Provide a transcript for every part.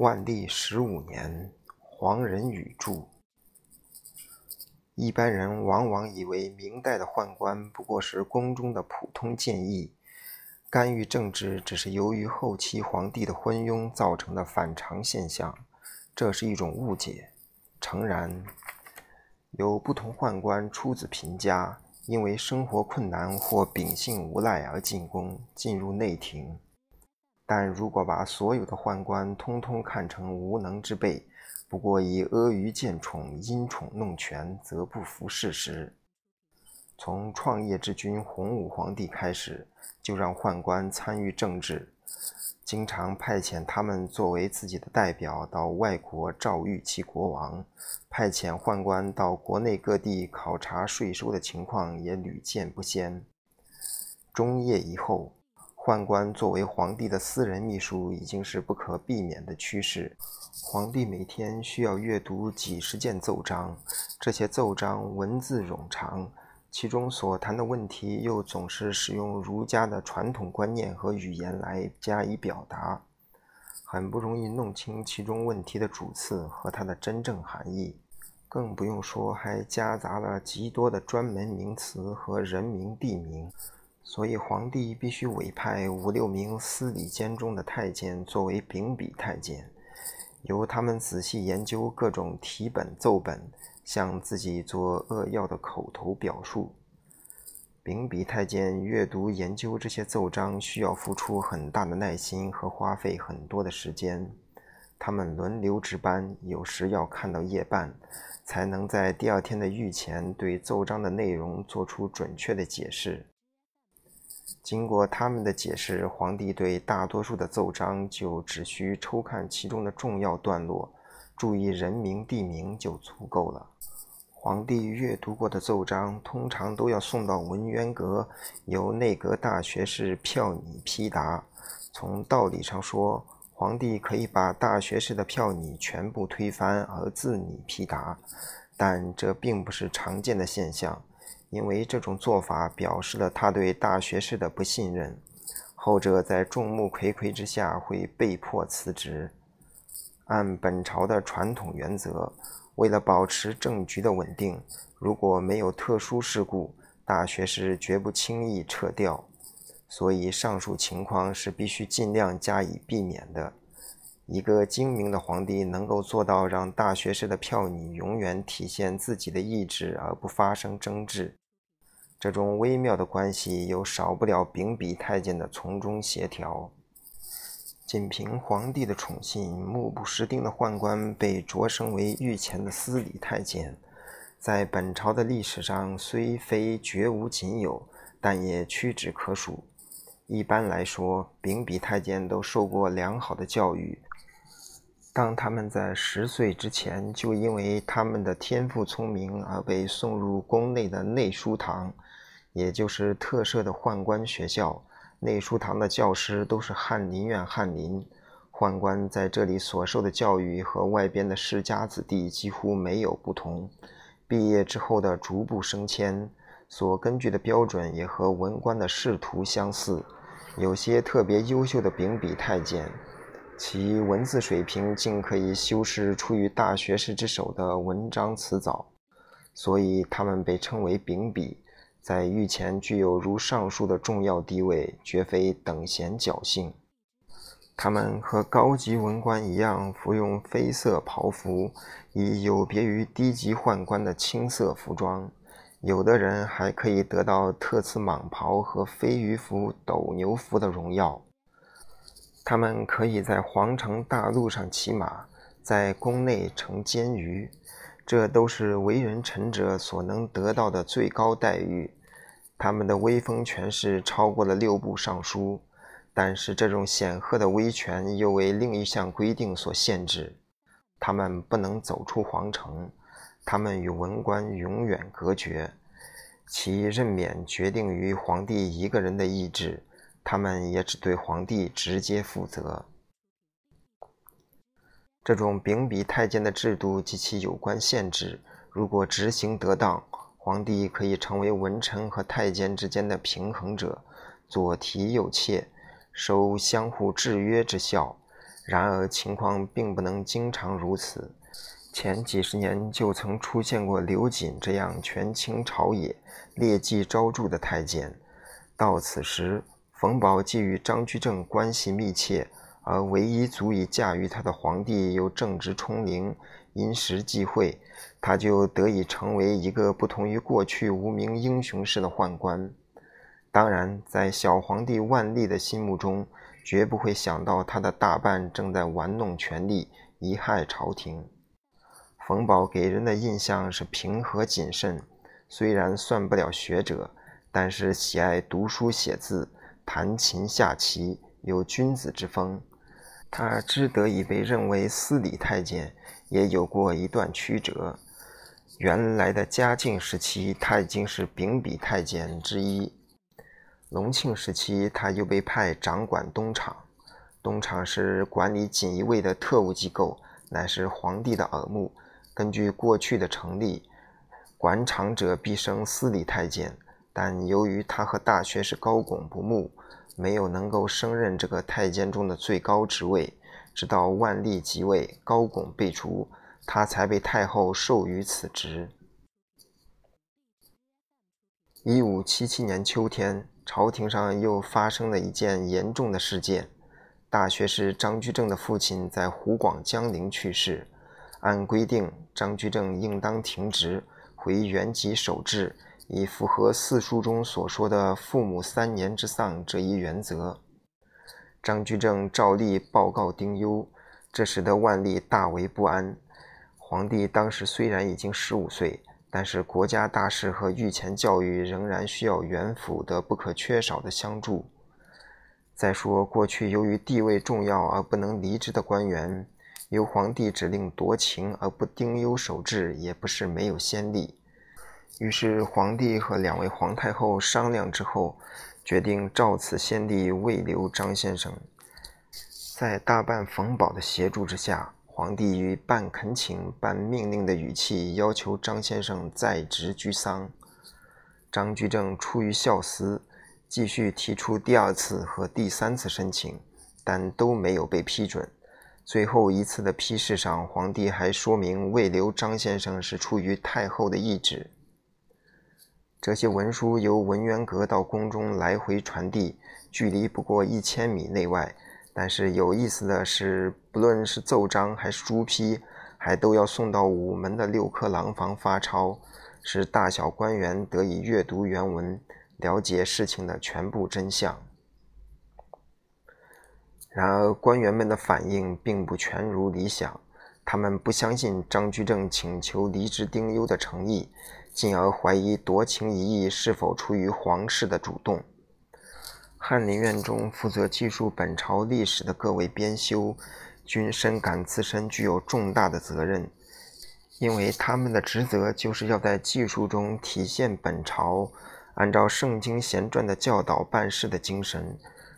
万历十五年，黄仁宇著。一般人往往以为明代的宦官不过是宫中的普通谏议，干预政治只是由于后期皇帝的昏庸造成的反常现象，这是一种误解。诚然，有不同宦官出自贫家，因为生活困难或秉性无赖而进宫，进入内廷。但如果把所有的宦官通通看成无能之辈，不过以阿谀见宠、因宠弄权，则不符事实。从创业之君洪武皇帝开始，就让宦官参与政治，经常派遣他们作为自己的代表到外国召谕其国王，派遣宦官到国内各地考察税收的情况也屡见不鲜。中叶以后。宦官作为皇帝的私人秘书已经是不可避免的趋势。皇帝每天需要阅读几十件奏章，这些奏章文字冗长，其中所谈的问题又总是使用儒家的传统观念和语言来加以表达，很不容易弄清其中问题的主次和它的真正含义。更不用说还夹杂了极多的专门名词和人名地名。所以，皇帝必须委派五六名司礼监中的太监作为秉笔太监，由他们仔细研究各种题本奏本，向自己做扼要的口头表述。秉笔太监阅读研究这些奏章，需要付出很大的耐心和花费很多的时间。他们轮流值班，有时要看到夜半，才能在第二天的御前对奏章的内容做出准确的解释。经过他们的解释，皇帝对大多数的奏章就只需抽看其中的重要段落，注意人名地名就足够了。皇帝阅读过的奏章通常都要送到文渊阁，由内阁大学士票拟批答。从道理上说，皇帝可以把大学士的票拟全部推翻而自拟批答，但这并不是常见的现象。因为这种做法表示了他对大学士的不信任，后者在众目睽睽之下会被迫辞职。按本朝的传统原则，为了保持政局的稳定，如果没有特殊事故，大学士绝不轻易撤掉。所以上述情况是必须尽量加以避免的。一个精明的皇帝能够做到让大学士的票拟永远体现自己的意志而不发生争执。这种微妙的关系又少不了秉笔太监的从中协调。仅凭皇帝的宠信，目不识丁的宦官被擢升为御前的司礼太监，在本朝的历史上虽非绝无仅有，但也屈指可数。一般来说，秉笔太监都受过良好的教育。当他们在十岁之前就因为他们的天赋聪明而被送入宫内的内书堂。也就是特设的宦官学校，内书堂的教师都是翰林院翰林。宦官在这里所受的教育和外边的世家子弟几乎没有不同。毕业之后的逐步升迁，所根据的标准也和文官的仕途相似。有些特别优秀的秉笔太监，其文字水平竟可以修饰出于大学士之手的文章辞藻，所以他们被称为秉笔。在御前具有如上述的重要地位，绝非等闲侥幸。他们和高级文官一样，服用绯色袍服，以有别于低级宦官的青色服装。有的人还可以得到特赐蟒袍和飞鱼服、斗牛服的荣耀。他们可以在皇城大路上骑马，在宫内乘监舆。这都是为人臣者所能得到的最高待遇，他们的威风权势超过了六部尚书，但是这种显赫的威权又为另一项规定所限制：他们不能走出皇城，他们与文官永远隔绝，其任免决定于皇帝一个人的意志，他们也只对皇帝直接负责。这种秉笔太监的制度及其有关限制，如果执行得当，皇帝可以成为文臣和太监之间的平衡者，左提右挈，收相互制约之效，然而情况并不能经常如此。前几十年就曾出现过刘瑾这样权倾朝野、劣迹昭著的太监。到此时，冯保既与张居正关系密切，而唯一足以驾驭他的皇帝又正直聪明、因时际会，他就得以成为一个不同于过去无名英雄式的宦官。当然，在小皇帝万历的心目中，绝不会想到他的大半正在玩弄权力，贻害朝廷。冯保给人的印象是平和谨慎，虽然算不了学者，但是喜爱读书写字、弹琴下棋，有君子之风。他之得以被认为司礼太监，也有过一段曲折。原来的嘉靖时期，他已经是秉笔太监之一。隆庆时期，他又被派掌管东厂。东厂是管理锦衣卫的特务机构，乃是皇帝的耳目。根据过去的成立，管场者必升司礼太监，但由于他和大学士高拱不睦，没有能够升任这个太监中的最高职位。直到万历即位，高拱被逐，他才被太后授予此职。一五七七年秋天。朝廷上又发生了一件严重的事件，大学士张居正的父亲在湖广江陵去世。按规定，张居正应当停职，回原籍守制，以符合四书中所说的“父母三年之丧”这一原则。张居正照例报告丁忧，这使得万历大为不安。皇帝当时虽然已经十五岁。但是国家大事和御前教育仍然需要元辅的不可缺少的相助。再说，过去由于地位重要而不能离职的官员，由皇帝指令夺情而不丁忧守制，也不是没有先例。于是，皇帝和两位皇太后商量之后，决定照此先帝未留张先生。在大办冯保的协助之下。皇帝以半恳请、半命令的语气要求张先生在职居丧。张居正出于孝思，继续提出第二次和第三次申请，但都没有被批准。最后一次的批示上，皇帝还说明未留张先生是出于太后的懿旨。这些文书由文渊阁到宫中来回传递，距离不过一千米内外。但是有意思的是，不论是奏章还是朱批，还都要送到午门的六科廊房发抄，使大小官员得以阅读原文，了解事情的全部真相。然而，官员们的反应并不全如理想，他们不相信张居正请求离职丁忧的诚意，进而怀疑夺情一役是否出于皇室的主动。翰林院中负责记述本朝历史的各位编修，均深感自身具有重大的责任，因为他们的职责就是要在记述中体现本朝按照圣经贤传的教导办事的精神。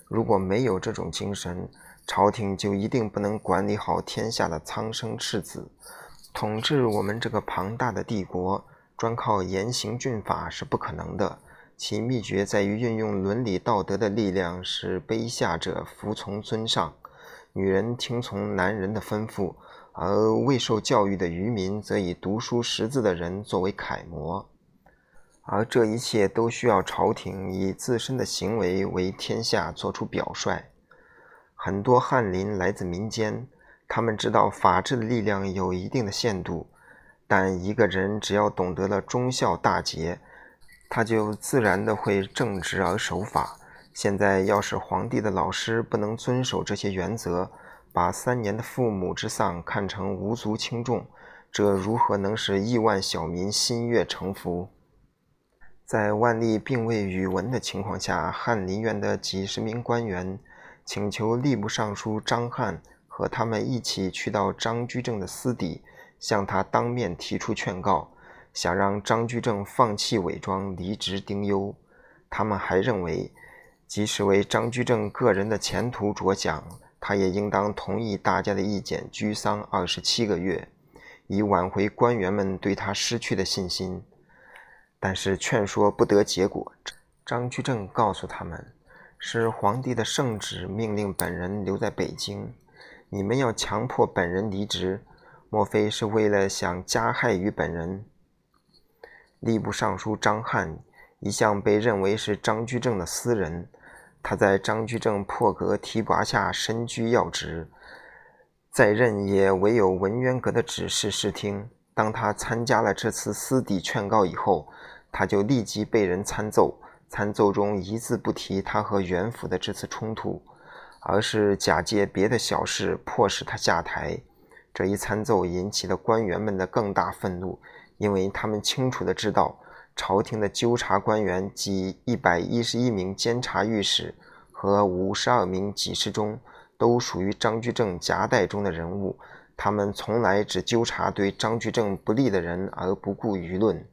如果没有这种精神，朝廷就一定不能管理好天下的苍生赤子，统治我们这个庞大的帝国，专靠严刑峻法是不可能的。其秘诀在于运用伦理道德的力量，使卑下者服从尊上，女人听从男人的吩咐，而未受教育的愚民则以读书识字的人作为楷模。而这一切都需要朝廷以自身的行为为天下做出表率。很多翰林来自民间，他们知道法治的力量有一定的限度，但一个人只要懂得了忠孝大节。他就自然的会正直而守法。现在要是皇帝的老师不能遵守这些原则，把三年的父母之丧看成无足轻重，这如何能使亿万小民心悦诚服？在万历并未语文的情况下，翰林院的几十名官员请求吏部尚书张翰和他们一起去到张居正的私邸，向他当面提出劝告。想让张居正放弃伪装，离职丁忧。他们还认为，即使为张居正个人的前途着想，他也应当同意大家的意见，居丧二十七个月，以挽回官员们对他失去的信心。但是劝说不得结果。张居正告诉他们，是皇帝的圣旨命令本人留在北京。你们要强迫本人离职，莫非是为了想加害于本人？”吏部尚书张翰一向被认为是张居正的私人，他在张居正破格提拔下身居要职，在任也唯有文渊阁的指示视听。当他参加了这次私底劝告以后，他就立即被人参奏，参奏中一字不提他和袁府的这次冲突。而是假借别的小事迫使他下台，这一参奏引起了官员们的更大愤怒，因为他们清楚的知道，朝廷的纠察官员及一百一十一名监察御史和五十二名给事中，都属于张居正夹带中的人物，他们从来只纠察对张居正不利的人，而不顾舆论。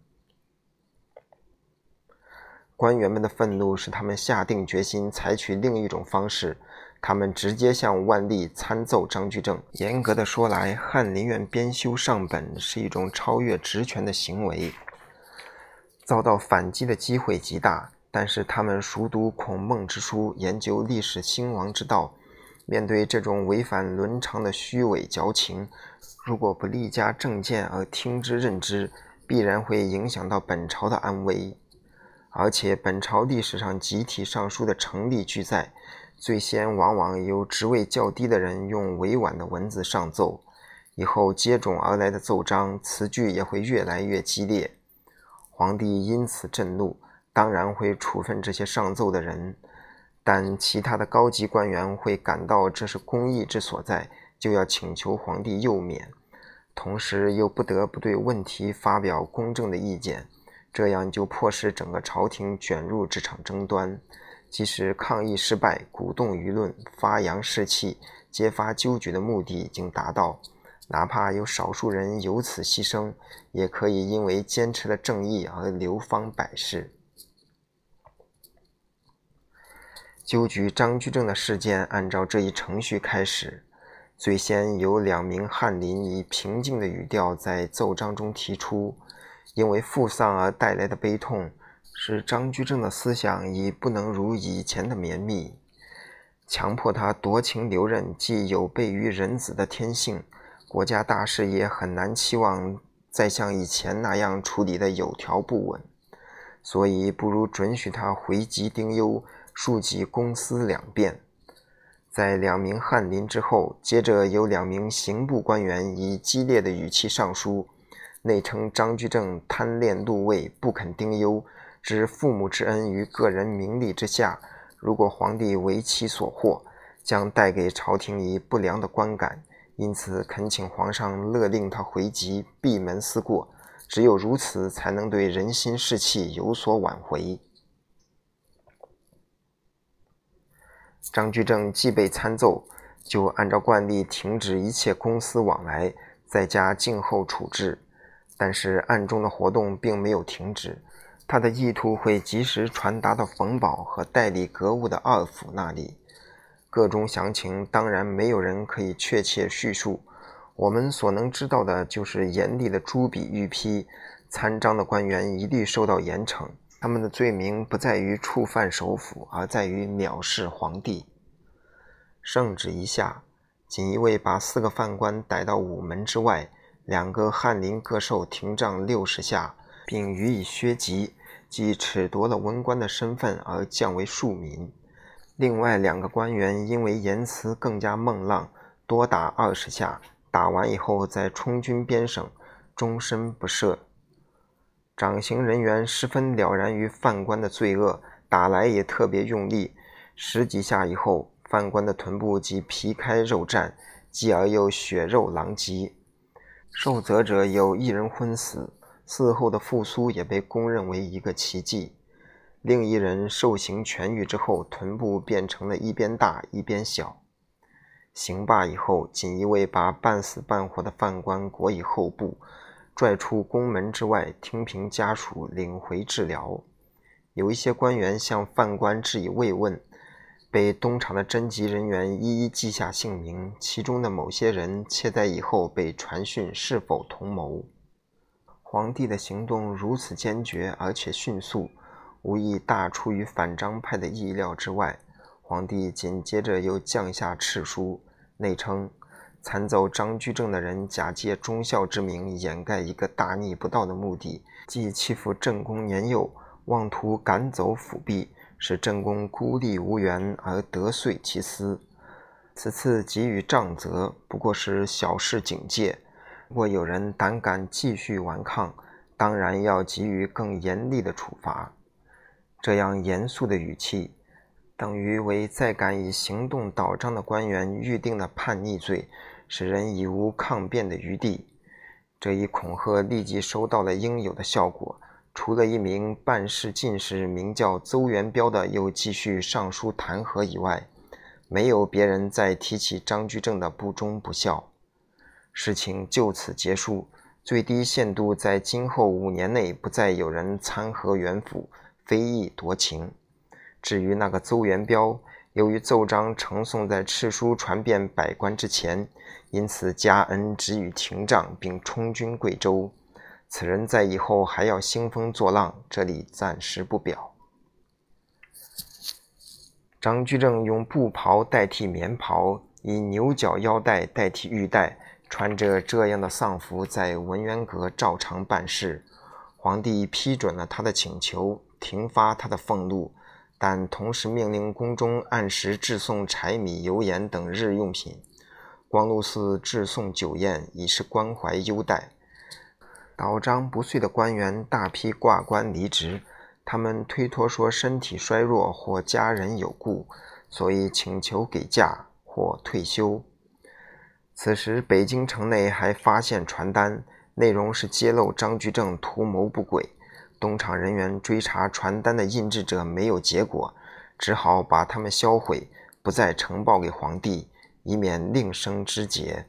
官员们的愤怒使他们下定决心采取另一种方式。他们直接向万历参奏张居正。严格的说来，翰林院编修上本是一种超越职权的行为，遭到反击的机会极大。但是他们熟读孔孟之书，研究历史兴亡之道，面对这种违反伦常的虚伪矫情，如果不立加正见而听之任之，必然会影响到本朝的安危。而且本朝历史上集体上书的成立俱在。最先往往由职位较低的人用委婉的文字上奏，以后接踵而来的奏章词句也会越来越激烈。皇帝因此震怒，当然会处分这些上奏的人，但其他的高级官员会感到这是公义之所在，就要请求皇帝佑免，同时又不得不对问题发表公正的意见，这样就迫使整个朝廷卷入这场争端。即使抗议失败，鼓动舆论，发扬士气，揭发纠举的目的已经达到，哪怕有少数人由此牺牲，也可以因为坚持了正义而流芳百世。纠举张居正的事件按照这一程序开始，最先有两名翰林以平静的语调在奏章中提出，因为父丧而带来的悲痛。使张居正的思想已不能如以前的绵密，强迫他夺情留任，既有悖于人子的天性，国家大事也很难期望再像以前那样处理的有条不紊，所以不如准许他回籍丁忧，庶几公私两便。在两名翰林之后，接着有两名刑部官员以激烈的语气上书，内称张居正贪恋禄位，不肯丁忧。知父母之恩于个人名利之下，如果皇帝为其所获，将带给朝廷以不良的观感，因此恳请皇上勒令他回籍，闭门思过。只有如此，才能对人心士气有所挽回。张居正既被参奏，就按照惯例停止一切公私往来，在家静候处置。但是暗中的活动并没有停止。他的意图会及时传达到冯保和代理格物的二府那里，各中详情当然没有人可以确切叙述。我们所能知道的就是严厉的朱笔御批，参章的官员一律受到严惩。他们的罪名不在于触犯首府，而在于藐视皇帝。圣旨一下，锦衣卫把四个犯官逮到午门之外，两个翰林各受廷杖六十下，并予以削籍。即褫夺了文官的身份而降为庶民。另外两个官员因为言辞更加孟浪，多打二十下，打完以后再充军边省，终身不赦。掌刑人员十分了然于犯官的罪恶，打来也特别用力，十几下以后，犯官的臀部即皮开肉绽，继而又血肉狼藉，受责者有一人昏死。嗣后的复苏也被公认为一个奇迹。另一人受刑痊愈之后，臀部变成了一边大一边小。刑罢以后，锦衣卫把半死半活的犯官裹以厚布，拽出宫门之外，听凭家属领回治疗。有一些官员向犯官致以慰问，被东厂的侦缉人员一一记下姓名，其中的某些人窃在以后被传讯是否同谋。皇帝的行动如此坚决而且迅速，无疑大出于反张派的意料之外。皇帝紧接着又降下敕书，内称参奏张居正的人假借忠孝之名，掩盖一个大逆不道的目的，即欺负正宫年幼，妄图赶走辅弼，使正宫孤立无援而得遂其私。此次给予杖责，不过是小事警戒。若有人胆敢继续顽抗，当然要给予更严厉的处罚。这样严肃的语气，等于为再敢以行动倒张的官员预定了叛逆罪，使人已无抗辩的余地。这一恐吓立即收到了应有的效果。除了一名办事进士名叫邹元标的又继续上书弹劾以外，没有别人再提起张居正的不忠不孝。事情就此结束，最低限度在今后五年内不再有人参劾元辅。非议夺情。至于那个邹元标，由于奏章呈送在敕书传遍百官之前，因此加恩只予廷杖，并充军贵州。此人在以后还要兴风作浪，这里暂时不表。张居正用布袍代替棉袍，以牛角腰带代替玉带，穿着这样的丧服，在文渊阁照常办事。皇帝批准了他的请求。停发他的俸禄，但同时命令宫中按时致送柴米油盐等日用品。光禄寺致送酒宴，以示关怀优待。倒张不遂的官员大批挂官离职，他们推脱说身体衰弱或家人有故，所以请求给假或退休。此时，北京城内还发现传单，内容是揭露张居正图谋不轨。东厂人员追查传单的印制者没有结果，只好把他们销毁，不再呈报给皇帝，以免另生枝节。